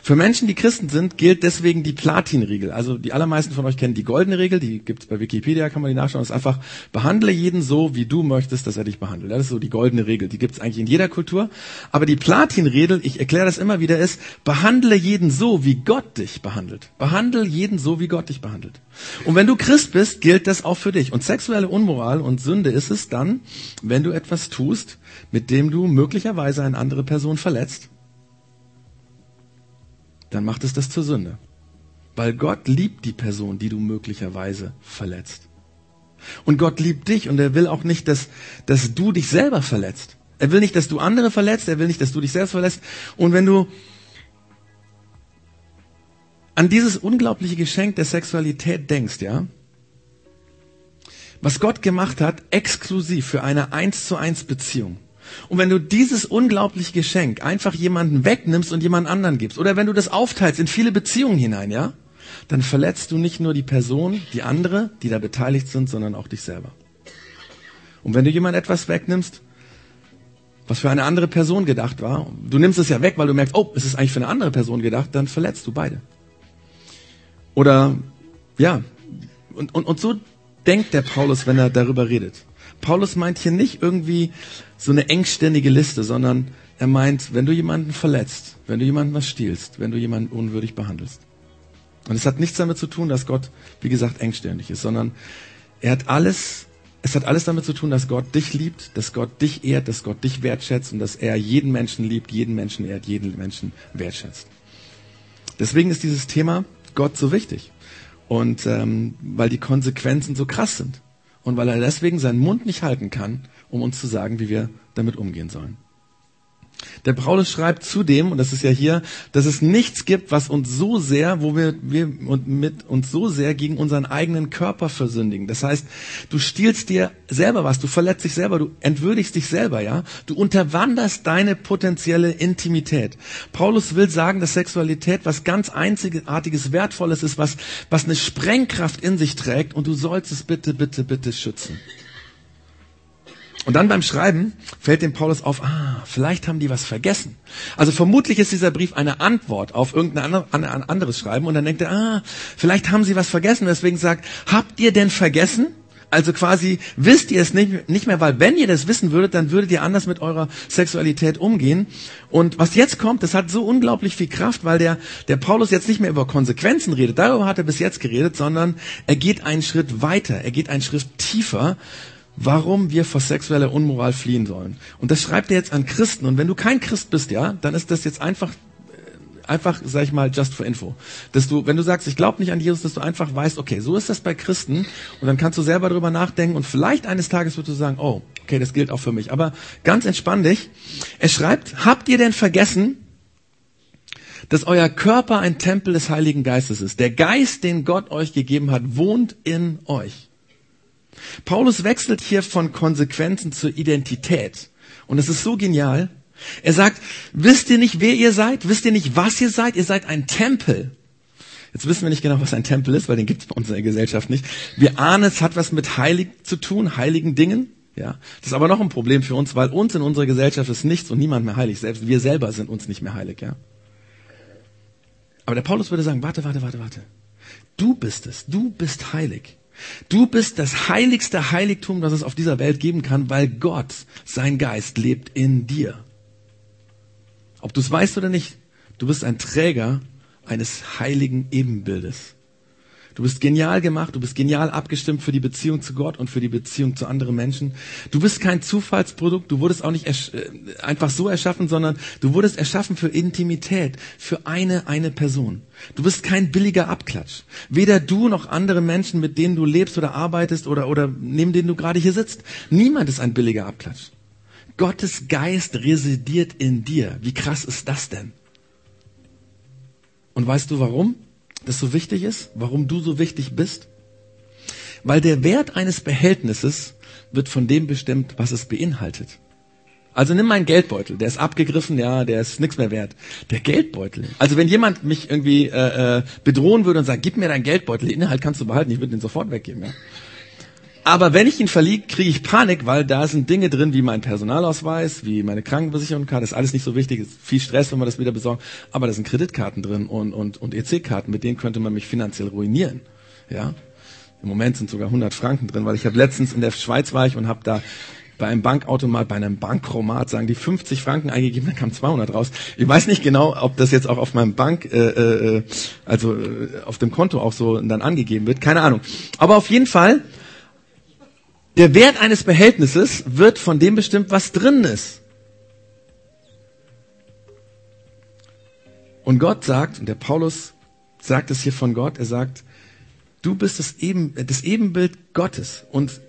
Für Menschen, die Christen sind, gilt deswegen die Platin-Regel. Also die allermeisten von euch kennen die goldene Regel, die gibt's bei Wikipedia, kann man die nachschauen. Das ist einfach, behandle jeden so, wie du möchtest, dass er dich behandelt. Das ist so die goldene Regel. Die gibt's eigentlich in jeder Kultur. Aber die Platin-Regel, ich erkläre das immer wieder, ist, behandle jeden so, wie Gott dich behandelt. Behandle jeden so, wie Gott dich behandelt. Und wenn du Christ bist, gilt das auch für dich. Und sexuelle Unmoral und Sünde ist es dann, wenn du etwas tust, mit dem du möglicherweise eine andere Person verletzt dann macht es das zur Sünde. Weil Gott liebt die Person, die du möglicherweise verletzt. Und Gott liebt dich und er will auch nicht, dass, dass du dich selber verletzt. Er will nicht, dass du andere verletzt, er will nicht, dass du dich selbst verletzt. Und wenn du an dieses unglaubliche Geschenk der Sexualität denkst, ja, was Gott gemacht hat, exklusiv für eine eins zu eins Beziehung, Und wenn du dieses unglaubliche Geschenk einfach jemanden wegnimmst und jemand anderen gibst, oder wenn du das aufteilst in viele Beziehungen hinein, ja, dann verletzt du nicht nur die Person, die andere, die da beteiligt sind, sondern auch dich selber. Und wenn du jemand etwas wegnimmst, was für eine andere Person gedacht war, du nimmst es ja weg, weil du merkst, oh, es ist eigentlich für eine andere Person gedacht, dann verletzt du beide. Oder, ja, und, und, und so denkt der Paulus, wenn er darüber redet. Paulus meint hier nicht irgendwie so eine engständige Liste, sondern er meint, wenn du jemanden verletzt, wenn du jemanden was stiehlst, wenn du jemanden unwürdig behandelst. Und es hat nichts damit zu tun, dass Gott, wie gesagt, engständig ist, sondern er hat alles, es hat alles damit zu tun, dass Gott dich liebt, dass Gott dich ehrt, dass Gott dich wertschätzt und dass er jeden Menschen liebt, jeden Menschen ehrt, jeden Menschen wertschätzt. Deswegen ist dieses Thema Gott so wichtig. Und ähm, weil die Konsequenzen so krass sind. Und weil er deswegen seinen Mund nicht halten kann, um uns zu sagen, wie wir damit umgehen sollen. Der Paulus schreibt zudem, und das ist ja hier, dass es nichts gibt, was uns so sehr, wo wir, wir mit uns so sehr gegen unseren eigenen Körper versündigen. Das heißt, du stiehlst dir selber was, du verletzt dich selber, du entwürdigst dich selber, ja. Du unterwanderst deine potenzielle Intimität. Paulus will sagen, dass Sexualität was ganz einzigartiges, wertvolles ist, was, was eine Sprengkraft in sich trägt und du sollst es bitte, bitte, bitte schützen. Und dann beim Schreiben fällt dem Paulus auf, ah, vielleicht haben die was vergessen. Also vermutlich ist dieser Brief eine Antwort auf irgendein anderes Schreiben und dann denkt er, ah, vielleicht haben sie was vergessen. Deswegen sagt, habt ihr denn vergessen? Also quasi wisst ihr es nicht, nicht mehr, weil wenn ihr das wissen würdet, dann würdet ihr anders mit eurer Sexualität umgehen. Und was jetzt kommt, das hat so unglaublich viel Kraft, weil der, der Paulus jetzt nicht mehr über Konsequenzen redet, darüber hat er bis jetzt geredet, sondern er geht einen Schritt weiter, er geht einen Schritt tiefer warum wir vor sexueller Unmoral fliehen sollen. Und das schreibt er jetzt an Christen. Und wenn du kein Christ bist, ja, dann ist das jetzt einfach äh, einfach, sag ich mal, just for info. Dass du, wenn du sagst, ich glaube nicht an Jesus, dass du einfach weißt, okay, so ist das bei Christen und dann kannst du selber drüber nachdenken und vielleicht eines Tages wirst du sagen, oh, okay, das gilt auch für mich. Aber ganz entspann dich. Er schreibt, habt ihr denn vergessen, dass euer Körper ein Tempel des Heiligen Geistes ist? Der Geist, den Gott euch gegeben hat, wohnt in euch. Paulus wechselt hier von Konsequenzen zur Identität. Und es ist so genial. Er sagt, wisst ihr nicht, wer ihr seid? Wisst ihr nicht, was ihr seid? Ihr seid ein Tempel. Jetzt wissen wir nicht genau, was ein Tempel ist, weil den gibt es bei uns in der Gesellschaft nicht. Wir ahnen, es hat was mit heilig zu tun, heiligen Dingen. Ja, das ist aber noch ein Problem für uns, weil uns in unserer Gesellschaft ist nichts und niemand mehr heilig. Selbst wir selber sind uns nicht mehr heilig. Ja. Aber der Paulus würde sagen, warte, warte, warte, warte. Du bist es. Du bist heilig. Du bist das heiligste Heiligtum, das es auf dieser Welt geben kann, weil Gott, sein Geist, lebt in dir. Ob du es weißt oder nicht, du bist ein Träger eines heiligen Ebenbildes. Du bist genial gemacht, du bist genial abgestimmt für die Beziehung zu Gott und für die Beziehung zu anderen Menschen. Du bist kein Zufallsprodukt, du wurdest auch nicht äh, einfach so erschaffen, sondern du wurdest erschaffen für Intimität, für eine, eine Person. Du bist kein billiger Abklatsch. Weder du noch andere Menschen, mit denen du lebst oder arbeitest oder, oder neben denen du gerade hier sitzt. Niemand ist ein billiger Abklatsch. Gottes Geist residiert in dir. Wie krass ist das denn? Und weißt du warum? Das so wichtig ist, warum du so wichtig bist? Weil der Wert eines Behältnisses wird von dem bestimmt, was es beinhaltet. Also nimm meinen Geldbeutel, der ist abgegriffen, ja, der ist nichts mehr wert. Der Geldbeutel. Also wenn jemand mich irgendwie äh, äh bedrohen würde und sagt, gib mir deinen Geldbeutel, den Inhalt kannst du behalten, ich würde den sofort weggeben. Ja. Aber wenn ich ihn verliere, kriege ich Panik, weil da sind Dinge drin wie mein Personalausweis, wie meine Krankenversicherungskarte. Ist alles nicht so wichtig. Ist viel Stress, wenn man das wieder besorgt. Aber da sind Kreditkarten drin und, und, und EC-Karten. Mit denen könnte man mich finanziell ruinieren. Ja. Im Moment sind sogar 100 Franken drin, weil ich habe letztens in der Schweiz war ich und habe da bei einem Bankautomat, bei einem Bankromat, sagen die 50 Franken eingegeben, dann kam 200 raus. Ich weiß nicht genau, ob das jetzt auch auf meinem Bank, äh, äh, also äh, auf dem Konto auch so dann angegeben wird. Keine Ahnung. Aber auf jeden Fall der Wert eines Behältnisses wird von dem bestimmt, was drin ist. Und Gott sagt, und der Paulus sagt es hier von Gott, er sagt, du bist das, Eben, das Ebenbild Gottes und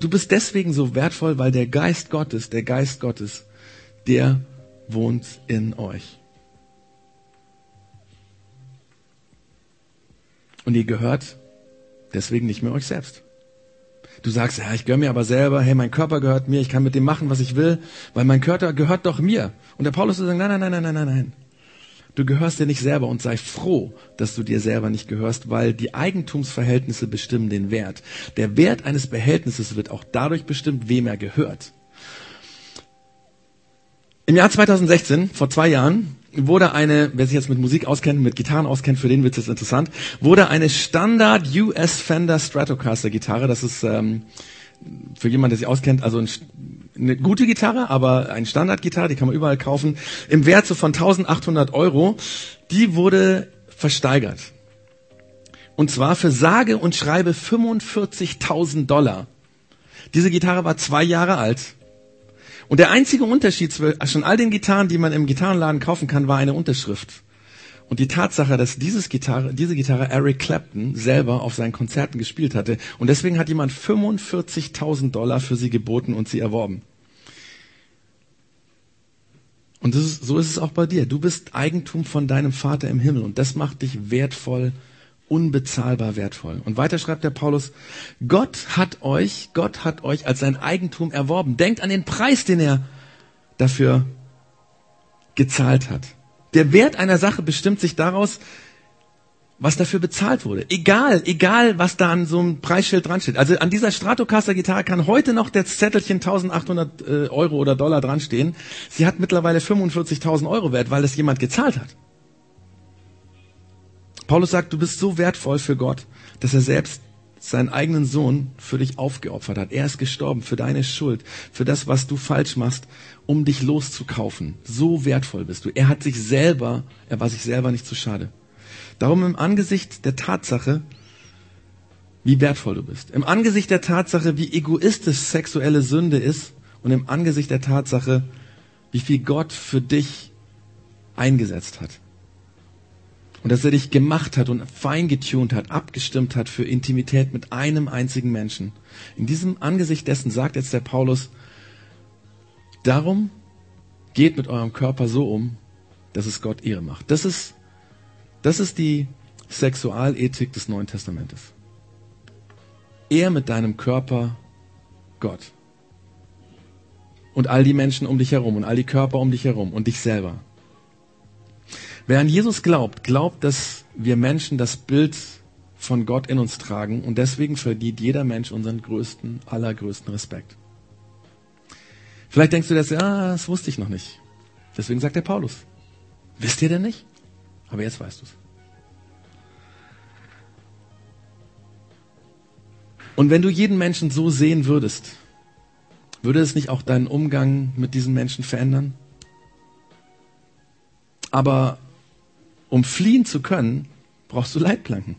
du bist deswegen so wertvoll, weil der Geist Gottes, der Geist Gottes, der wohnt in euch. Und ihr gehört deswegen nicht mehr euch selbst. Du sagst, ja, ich gehöre mir aber selber, hey, mein Körper gehört mir, ich kann mit dem machen, was ich will, weil mein Körper gehört doch mir. Und der Paulus sagt, nein, nein, nein, nein, nein, nein, nein. Du gehörst dir nicht selber und sei froh, dass du dir selber nicht gehörst, weil die Eigentumsverhältnisse bestimmen den Wert. Der Wert eines Behältnisses wird auch dadurch bestimmt, wem er gehört. Im Jahr 2016, vor zwei Jahren, wurde eine, wer sich jetzt mit Musik auskennt, mit Gitarren auskennt, für den wird es interessant, wurde eine Standard US Fender Stratocaster Gitarre, das ist ähm, für jemanden, der sich auskennt, also ein, eine gute Gitarre, aber ein Standardgitarre, die kann man überall kaufen, im Wert so von 1800 Euro, die wurde versteigert. Und zwar für sage und schreibe 45.000 Dollar. Diese Gitarre war zwei Jahre alt und der einzige Unterschied zwischen all den Gitarren, die man im Gitarrenladen kaufen kann, war eine Unterschrift. Und die Tatsache, dass dieses Gitarre, diese Gitarre Eric Clapton selber auf seinen Konzerten gespielt hatte. Und deswegen hat jemand 45.000 Dollar für sie geboten und sie erworben. Und ist, so ist es auch bei dir. Du bist Eigentum von deinem Vater im Himmel und das macht dich wertvoll unbezahlbar wertvoll. Und weiter schreibt der Paulus, Gott hat euch, Gott hat euch als sein Eigentum erworben. Denkt an den Preis, den er dafür gezahlt hat. Der Wert einer Sache bestimmt sich daraus, was dafür bezahlt wurde. Egal, egal, was da an so einem Preisschild dran steht. Also an dieser Stratocaster Gitarre kann heute noch das Zettelchen 1800 äh, Euro oder Dollar dran stehen. Sie hat mittlerweile 45.000 Euro wert, weil das jemand gezahlt hat. Paulus sagt, du bist so wertvoll für Gott, dass er selbst seinen eigenen Sohn für dich aufgeopfert hat. Er ist gestorben für deine Schuld, für das, was du falsch machst, um dich loszukaufen. So wertvoll bist du. Er hat sich selber, er war sich selber nicht zu schade. Darum im Angesicht der Tatsache, wie wertvoll du bist, im Angesicht der Tatsache, wie egoistisch sexuelle Sünde ist und im Angesicht der Tatsache, wie viel Gott für dich eingesetzt hat und dass er dich gemacht hat und feingetuned hat, abgestimmt hat für Intimität mit einem einzigen Menschen. In diesem Angesicht dessen sagt jetzt der Paulus, darum geht mit eurem Körper so um, dass es Gott Ehre macht. Das ist, das ist die Sexualethik des Neuen Testamentes. Ehr mit deinem Körper Gott. Und all die Menschen um dich herum und all die Körper um dich herum und dich selber. Wer an Jesus glaubt, glaubt, dass wir Menschen das Bild von Gott in uns tragen und deswegen verdient jeder Mensch unseren größten, allergrößten Respekt. Vielleicht denkst du das, ja, das wusste ich noch nicht. Deswegen sagt der Paulus, wisst ihr denn nicht? Aber jetzt weißt du es. Und wenn du jeden Menschen so sehen würdest, würde es nicht auch deinen Umgang mit diesen Menschen verändern? Aber um fliehen zu können, brauchst du Leitplanken.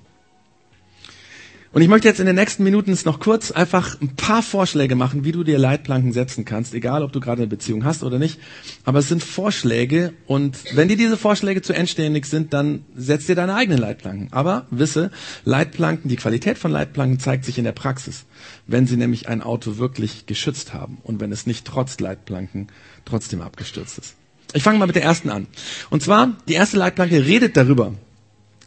Und ich möchte jetzt in den nächsten Minuten noch kurz einfach ein paar Vorschläge machen, wie du dir Leitplanken setzen kannst, egal ob du gerade eine Beziehung hast oder nicht. Aber es sind Vorschläge und wenn dir diese Vorschläge zu endständig sind, dann setz dir deine eigenen Leitplanken. Aber wisse, Leitplanken, die Qualität von Leitplanken zeigt sich in der Praxis, wenn sie nämlich ein Auto wirklich geschützt haben und wenn es nicht trotz Leitplanken trotzdem abgestürzt ist. Ich fange mal mit der ersten an. Und zwar, die erste Leitplanke redet darüber.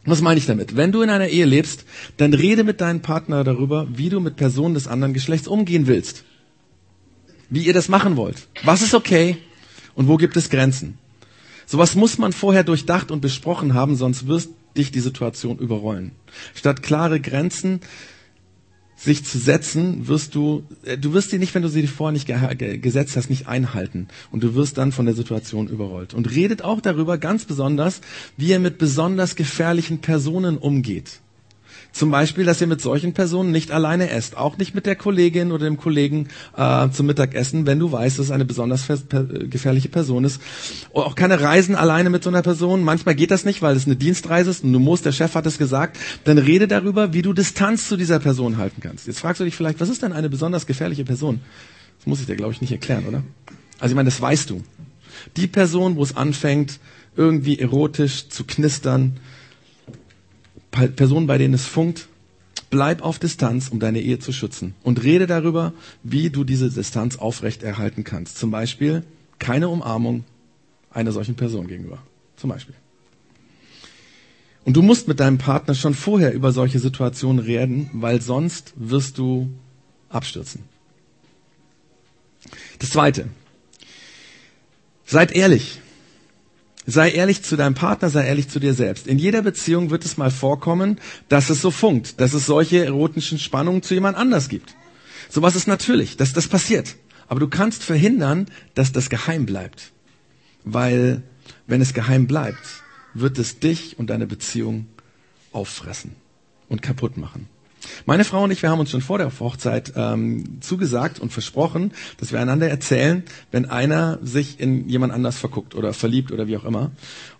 Was meine ich damit? Wenn du in einer Ehe lebst, dann rede mit deinem Partner darüber, wie du mit Personen des anderen Geschlechts umgehen willst. Wie ihr das machen wollt. Was ist okay und wo gibt es Grenzen? Sowas muss man vorher durchdacht und besprochen haben, sonst wirst dich die Situation überrollen. Statt klare Grenzen sich zu setzen, wirst du, äh, du wirst sie nicht, wenn du sie vorher nicht ge gesetzt hast, nicht einhalten. Und du wirst dann von der Situation überrollt. Und redet auch darüber ganz besonders, wie ihr mit besonders gefährlichen Personen umgeht. Zum Beispiel, dass ihr mit solchen Personen nicht alleine esst, auch nicht mit der Kollegin oder dem Kollegen äh, zum Mittagessen, wenn du weißt, dass es eine besonders gefährliche Person ist. Auch keine Reisen alleine mit so einer Person. Manchmal geht das nicht, weil es eine Dienstreise ist und du musst, der Chef hat es gesagt. Dann rede darüber, wie du Distanz zu dieser Person halten kannst. Jetzt fragst du dich vielleicht, was ist denn eine besonders gefährliche Person? Das muss ich dir, glaube ich, nicht erklären, oder? Also ich meine, das weißt du. Die Person, wo es anfängt, irgendwie erotisch zu knistern, Personen, bei denen es funkt, bleib auf Distanz, um deine Ehe zu schützen. Und rede darüber, wie du diese Distanz aufrechterhalten kannst. Zum Beispiel keine Umarmung einer solchen Person gegenüber. Zum Beispiel. Und du musst mit deinem Partner schon vorher über solche Situationen reden, weil sonst wirst du abstürzen. Das zweite. Seid ehrlich. Sei ehrlich zu deinem Partner, sei ehrlich zu dir selbst. In jeder Beziehung wird es mal vorkommen, dass es so funkt, dass es solche erotischen Spannungen zu jemand anders gibt. Sowas ist natürlich, dass das passiert. Aber du kannst verhindern, dass das geheim bleibt. Weil, wenn es geheim bleibt, wird es dich und deine Beziehung auffressen und kaputt machen. Meine Frau und ich, wir haben uns schon vor der Hochzeit ähm, zugesagt und versprochen, dass wir einander erzählen, wenn einer sich in jemand anders verguckt oder verliebt oder wie auch immer.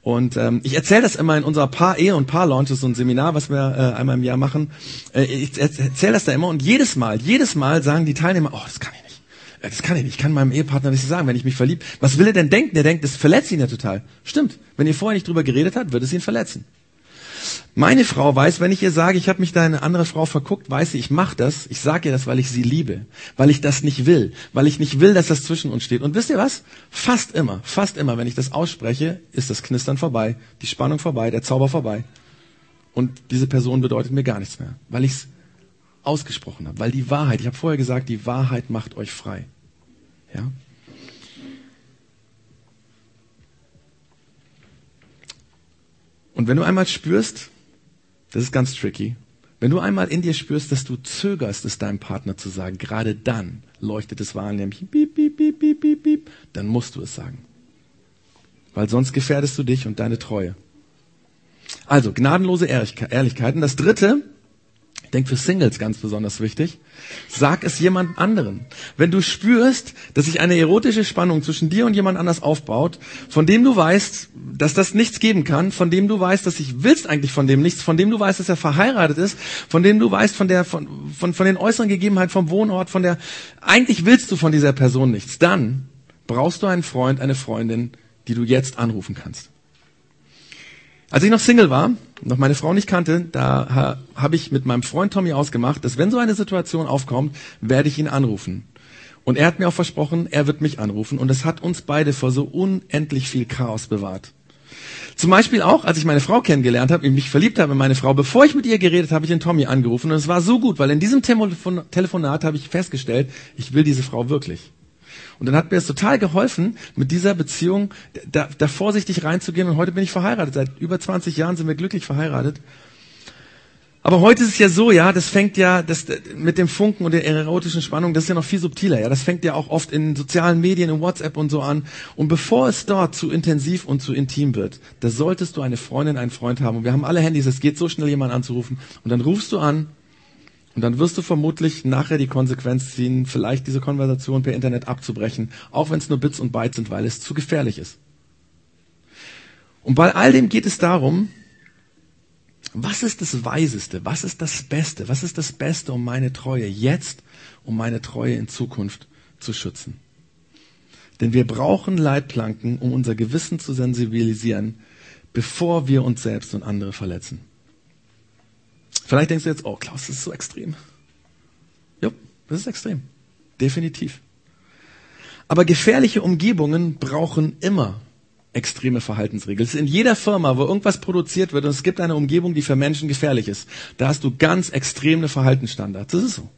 Und ähm, ich erzähle das immer in unserer Paar-Ehe und Paar-Launches, so ein Seminar, was wir äh, einmal im Jahr machen. Äh, ich erzähle das da immer und jedes Mal, jedes Mal sagen die Teilnehmer, oh, das kann ich nicht. Äh, das kann ich nicht. Ich kann meinem Ehepartner nicht sagen, wenn ich mich verliebe. Was will er denn denken? Der denkt, das verletzt ihn ja total. Stimmt. Wenn ihr vorher nicht drüber geredet habt, wird es ihn verletzen. Meine Frau weiß, wenn ich ihr sage, ich habe mich da in eine andere Frau verguckt, weiß sie, ich mache das. Ich sage ihr das, weil ich sie liebe, weil ich das nicht will, weil ich nicht will, dass das zwischen uns steht. Und wisst ihr was? Fast immer, fast immer, wenn ich das ausspreche, ist das Knistern vorbei, die Spannung vorbei, der Zauber vorbei. Und diese Person bedeutet mir gar nichts mehr, weil ich es ausgesprochen habe, weil die Wahrheit, ich habe vorher gesagt, die Wahrheit macht euch frei. Ja? Und wenn du einmal spürst, das ist ganz tricky, wenn du einmal in dir spürst, dass du zögerst, es deinem Partner zu sagen, gerade dann leuchtet das Warnlämpchen, piep, piep, piep, piep, piep, piep, dann musst du es sagen. Weil sonst gefährdest du dich und deine Treue. Also, gnadenlose Ehrlichkeit. Und das dritte, denke für Singles ganz besonders wichtig. Sag es jemand anderen. Wenn du spürst, dass sich eine erotische Spannung zwischen dir und jemand anders aufbaut, von dem du weißt, dass das nichts geben kann, von dem du weißt, dass ich willst eigentlich von dem nichts, von dem du weißt, dass er verheiratet ist, von dem du weißt, von der, von, von, von den äußeren Gegebenheiten vom Wohnort, von der, eigentlich willst du von dieser Person nichts, dann brauchst du einen Freund, eine Freundin, die du jetzt anrufen kannst. Als ich noch Single war, noch meine Frau nicht kannte, da ha, habe ich mit meinem Freund Tommy ausgemacht, dass wenn so eine Situation aufkommt, werde ich ihn anrufen. Und er hat mir auch versprochen, er wird mich anrufen. Und es hat uns beide vor so unendlich viel Chaos bewahrt. Zum Beispiel auch, als ich meine Frau kennengelernt habe, ich mich verliebt habe in meine Frau, bevor ich mit ihr geredet habe, ich den Tommy angerufen. Und es war so gut, weil in diesem Telefonat habe ich festgestellt, ich will diese Frau wirklich. Und dann hat mir es total geholfen, mit dieser Beziehung da, da vorsichtig reinzugehen. Und heute bin ich verheiratet. Seit über 20 Jahren sind wir glücklich verheiratet. Aber heute ist es ja so, ja, das fängt ja das, mit dem Funken und der erotischen Spannung, das ist ja noch viel subtiler, ja. Das fängt ja auch oft in sozialen Medien, in WhatsApp und so an. Und bevor es dort zu intensiv und zu intim wird, da solltest du eine Freundin, einen Freund haben. Und wir haben alle Handys, es geht so schnell, jemanden anzurufen. Und dann rufst du an und dann wirst du vermutlich nachher die Konsequenz ziehen, vielleicht diese Konversation per Internet abzubrechen, auch wenn es nur Bits und Bytes sind, weil es zu gefährlich ist. Und bei all dem geht es darum, was ist das Weiseste, was ist das Beste, was ist das Beste, um meine Treue jetzt, um meine Treue in Zukunft zu schützen. Denn wir brauchen Leitplanken, um unser Gewissen zu sensibilisieren, bevor wir uns selbst und andere verletzen. Vielleicht denkst du jetzt, oh Klaus, das ist so extrem. Ja, das ist extrem. Definitiv. Aber gefährliche Umgebungen brauchen immer extreme Verhaltensregeln. In jeder Firma, wo irgendwas produziert wird und es gibt eine Umgebung, die für Menschen gefährlich ist, da hast du ganz extreme Verhaltensstandards. Das ist so.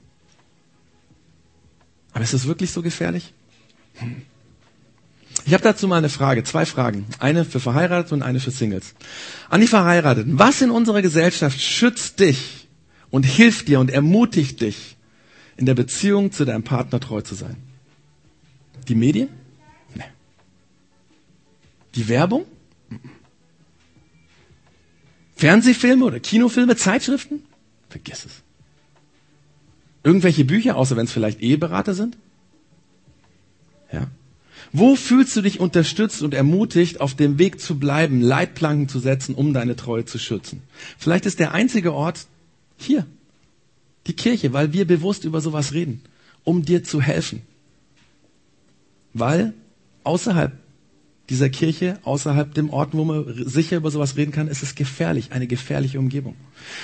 Aber ist es wirklich so gefährlich? Hm. Ich habe dazu mal eine Frage, zwei Fragen. Eine für Verheiratete und eine für Singles. An die Verheirateten. Was in unserer Gesellschaft schützt dich und hilft dir und ermutigt dich, in der Beziehung zu deinem Partner treu zu sein? Die Medien? Nee. Die Werbung? Fernsehfilme oder Kinofilme, Zeitschriften? Vergiss es. Irgendwelche Bücher, außer wenn es vielleicht Eheberater sind? Ja. Wo fühlst du dich unterstützt und ermutigt, auf dem Weg zu bleiben, Leitplanken zu setzen, um deine Treue zu schützen? Vielleicht ist der einzige Ort hier, die Kirche, weil wir bewusst über sowas reden, um dir zu helfen. Weil außerhalb dieser Kirche, außerhalb dem Ort, wo man sicher über sowas reden kann, ist es gefährlich, eine gefährliche Umgebung.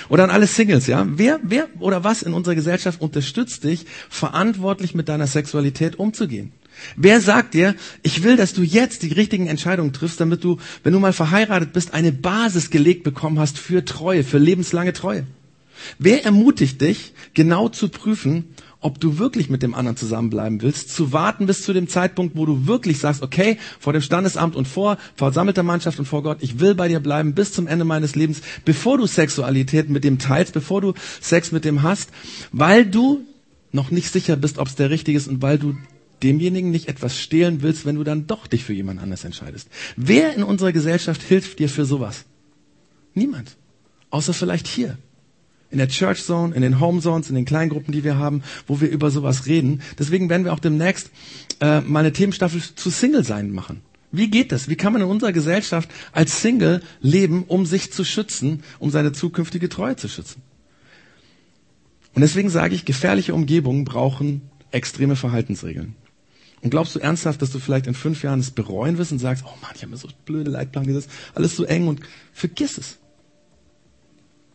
Oder an alle Singles, ja? Wer, wer oder was in unserer Gesellschaft unterstützt dich, verantwortlich mit deiner Sexualität umzugehen? Wer sagt dir, ich will, dass du jetzt die richtigen Entscheidungen triffst, damit du, wenn du mal verheiratet bist, eine Basis gelegt bekommen hast für Treue, für lebenslange Treue? Wer ermutigt dich, genau zu prüfen, ob du wirklich mit dem anderen zusammenbleiben willst, zu warten bis zu dem Zeitpunkt, wo du wirklich sagst, okay, vor dem Standesamt und vor versammelter Mannschaft und vor Gott, ich will bei dir bleiben bis zum Ende meines Lebens, bevor du Sexualität mit dem teilst, bevor du Sex mit dem hast, weil du noch nicht sicher bist, ob es der richtige ist und weil du demjenigen nicht etwas stehlen willst, wenn du dann doch dich für jemand anders entscheidest. Wer in unserer Gesellschaft hilft dir für sowas? Niemand. Außer vielleicht hier. In der Church Zone, in den Home Zones, in den Kleingruppen, die wir haben, wo wir über sowas reden. Deswegen werden wir auch demnächst äh, mal eine Themenstaffel zu Single sein machen. Wie geht das? Wie kann man in unserer Gesellschaft als Single leben, um sich zu schützen, um seine zukünftige Treue zu schützen? Und deswegen sage ich, gefährliche Umgebungen brauchen extreme Verhaltensregeln. Und glaubst du ernsthaft, dass du vielleicht in fünf Jahren es bereuen wirst und sagst, oh Mann, ich habe mir so blöde Leitplanken gesetzt, alles so eng und vergiss es.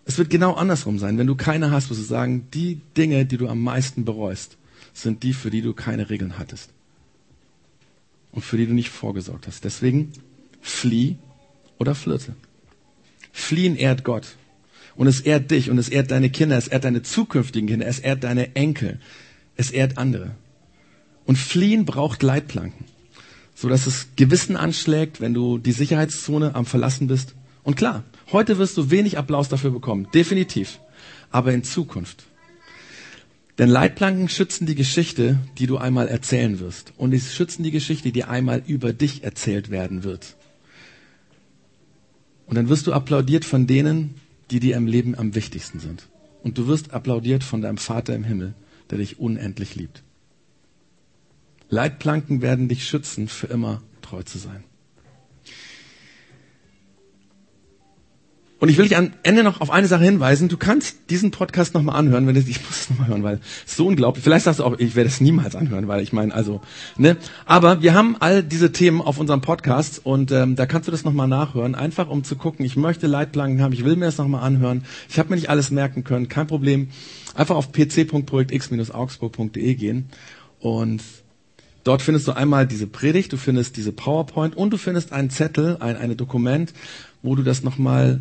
Es wird genau andersrum sein. Wenn du keine hast, wirst du sagen, die Dinge, die du am meisten bereust, sind die, für die du keine Regeln hattest. Und für die du nicht vorgesorgt hast. Deswegen flieh oder flirte. Fliehen ehrt Gott. Und es ehrt dich und es ehrt deine Kinder, es ehrt deine zukünftigen Kinder, es ehrt deine Enkel, es ehrt andere. Und fliehen braucht Leitplanken, so dass es Gewissen anschlägt, wenn du die Sicherheitszone am Verlassen bist. Und klar, heute wirst du wenig Applaus dafür bekommen, definitiv. Aber in Zukunft. Denn Leitplanken schützen die Geschichte, die du einmal erzählen wirst. Und sie schützen die Geschichte, die einmal über dich erzählt werden wird. Und dann wirst du applaudiert von denen, die dir im Leben am wichtigsten sind. Und du wirst applaudiert von deinem Vater im Himmel, der dich unendlich liebt. Leitplanken werden dich schützen, für immer treu zu sein. Und ich will dich am Ende noch auf eine Sache hinweisen. Du kannst diesen Podcast nochmal anhören, wenn du, ich muss es nochmal hören, weil es so unglaublich. Vielleicht sagst du auch, ich werde es niemals anhören, weil ich meine, also, ne. Aber wir haben all diese Themen auf unserem Podcast und ähm, da kannst du das nochmal nachhören, einfach um zu gucken, ich möchte Leitplanken haben, ich will mir das nochmal anhören. Ich habe mir nicht alles merken können, kein Problem. Einfach auf pc.projektx-augsburg.de gehen und Dort findest du einmal diese Predigt, du findest diese PowerPoint und du findest einen Zettel, ein, ein Dokument, wo du das nochmal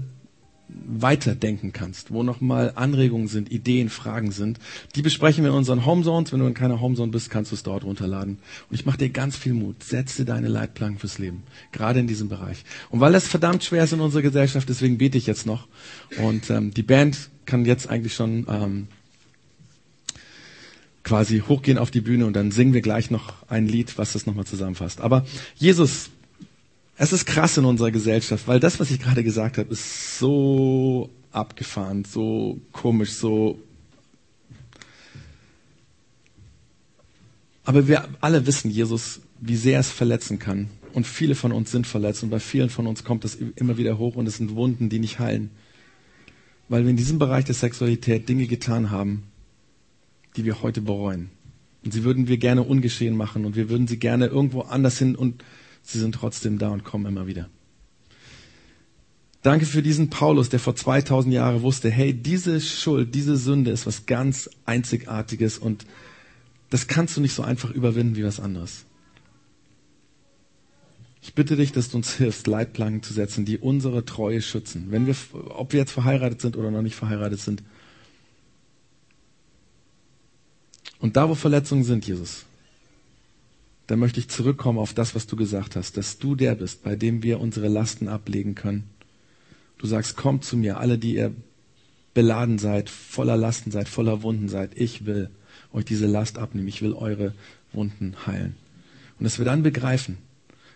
weiterdenken kannst, wo nochmal Anregungen sind, Ideen, Fragen sind. Die besprechen wir in unseren Homezones. Wenn du in keiner Homezone bist, kannst du es dort runterladen. Und ich mache dir ganz viel Mut. Setze deine Leitplanken fürs Leben, gerade in diesem Bereich. Und weil das verdammt schwer ist in unserer Gesellschaft, deswegen bete ich jetzt noch. Und ähm, die Band kann jetzt eigentlich schon ähm, quasi hochgehen auf die Bühne und dann singen wir gleich noch ein Lied, was das nochmal zusammenfasst. Aber Jesus, es ist krass in unserer Gesellschaft, weil das, was ich gerade gesagt habe, ist so abgefahren, so komisch, so. Aber wir alle wissen, Jesus, wie sehr es verletzen kann. Und viele von uns sind verletzt und bei vielen von uns kommt das immer wieder hoch und es sind Wunden, die nicht heilen. Weil wir in diesem Bereich der Sexualität Dinge getan haben, die wir heute bereuen. Und sie würden wir gerne ungeschehen machen und wir würden sie gerne irgendwo anders hin und sie sind trotzdem da und kommen immer wieder. Danke für diesen Paulus, der vor 2000 Jahren wusste, hey, diese Schuld, diese Sünde ist was ganz Einzigartiges und das kannst du nicht so einfach überwinden wie was anderes. Ich bitte dich, dass du uns hilfst, Leitplanken zu setzen, die unsere Treue schützen. Wenn wir, ob wir jetzt verheiratet sind oder noch nicht verheiratet sind, Und da, wo Verletzungen sind, Jesus, da möchte ich zurückkommen auf das, was du gesagt hast, dass du der bist, bei dem wir unsere Lasten ablegen können. Du sagst, kommt zu mir, alle, die ihr beladen seid, voller Lasten seid, voller Wunden seid. Ich will euch diese Last abnehmen. Ich will eure Wunden heilen. Und dass wir dann begreifen,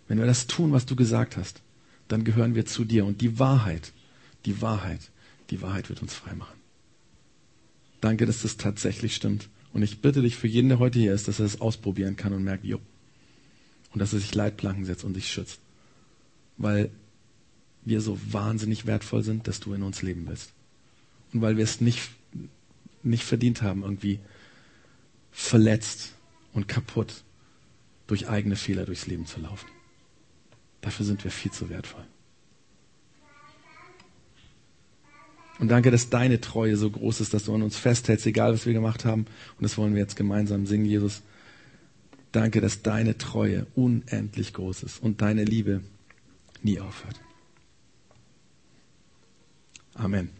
wenn wir das tun, was du gesagt hast, dann gehören wir zu dir. Und die Wahrheit, die Wahrheit, die Wahrheit wird uns frei machen. Danke, dass das tatsächlich stimmt. Und ich bitte dich für jeden, der heute hier ist, dass er es ausprobieren kann und merkt, jo. Und dass er sich Leitplanken setzt und sich schützt. Weil wir so wahnsinnig wertvoll sind, dass du in uns leben willst. Und weil wir es nicht, nicht verdient haben, irgendwie verletzt und kaputt durch eigene Fehler durchs Leben zu laufen. Dafür sind wir viel zu wertvoll. Und danke, dass deine Treue so groß ist, dass du an uns festhältst, egal was wir gemacht haben. Und das wollen wir jetzt gemeinsam singen, Jesus. Danke, dass deine Treue unendlich groß ist und deine Liebe nie aufhört. Amen.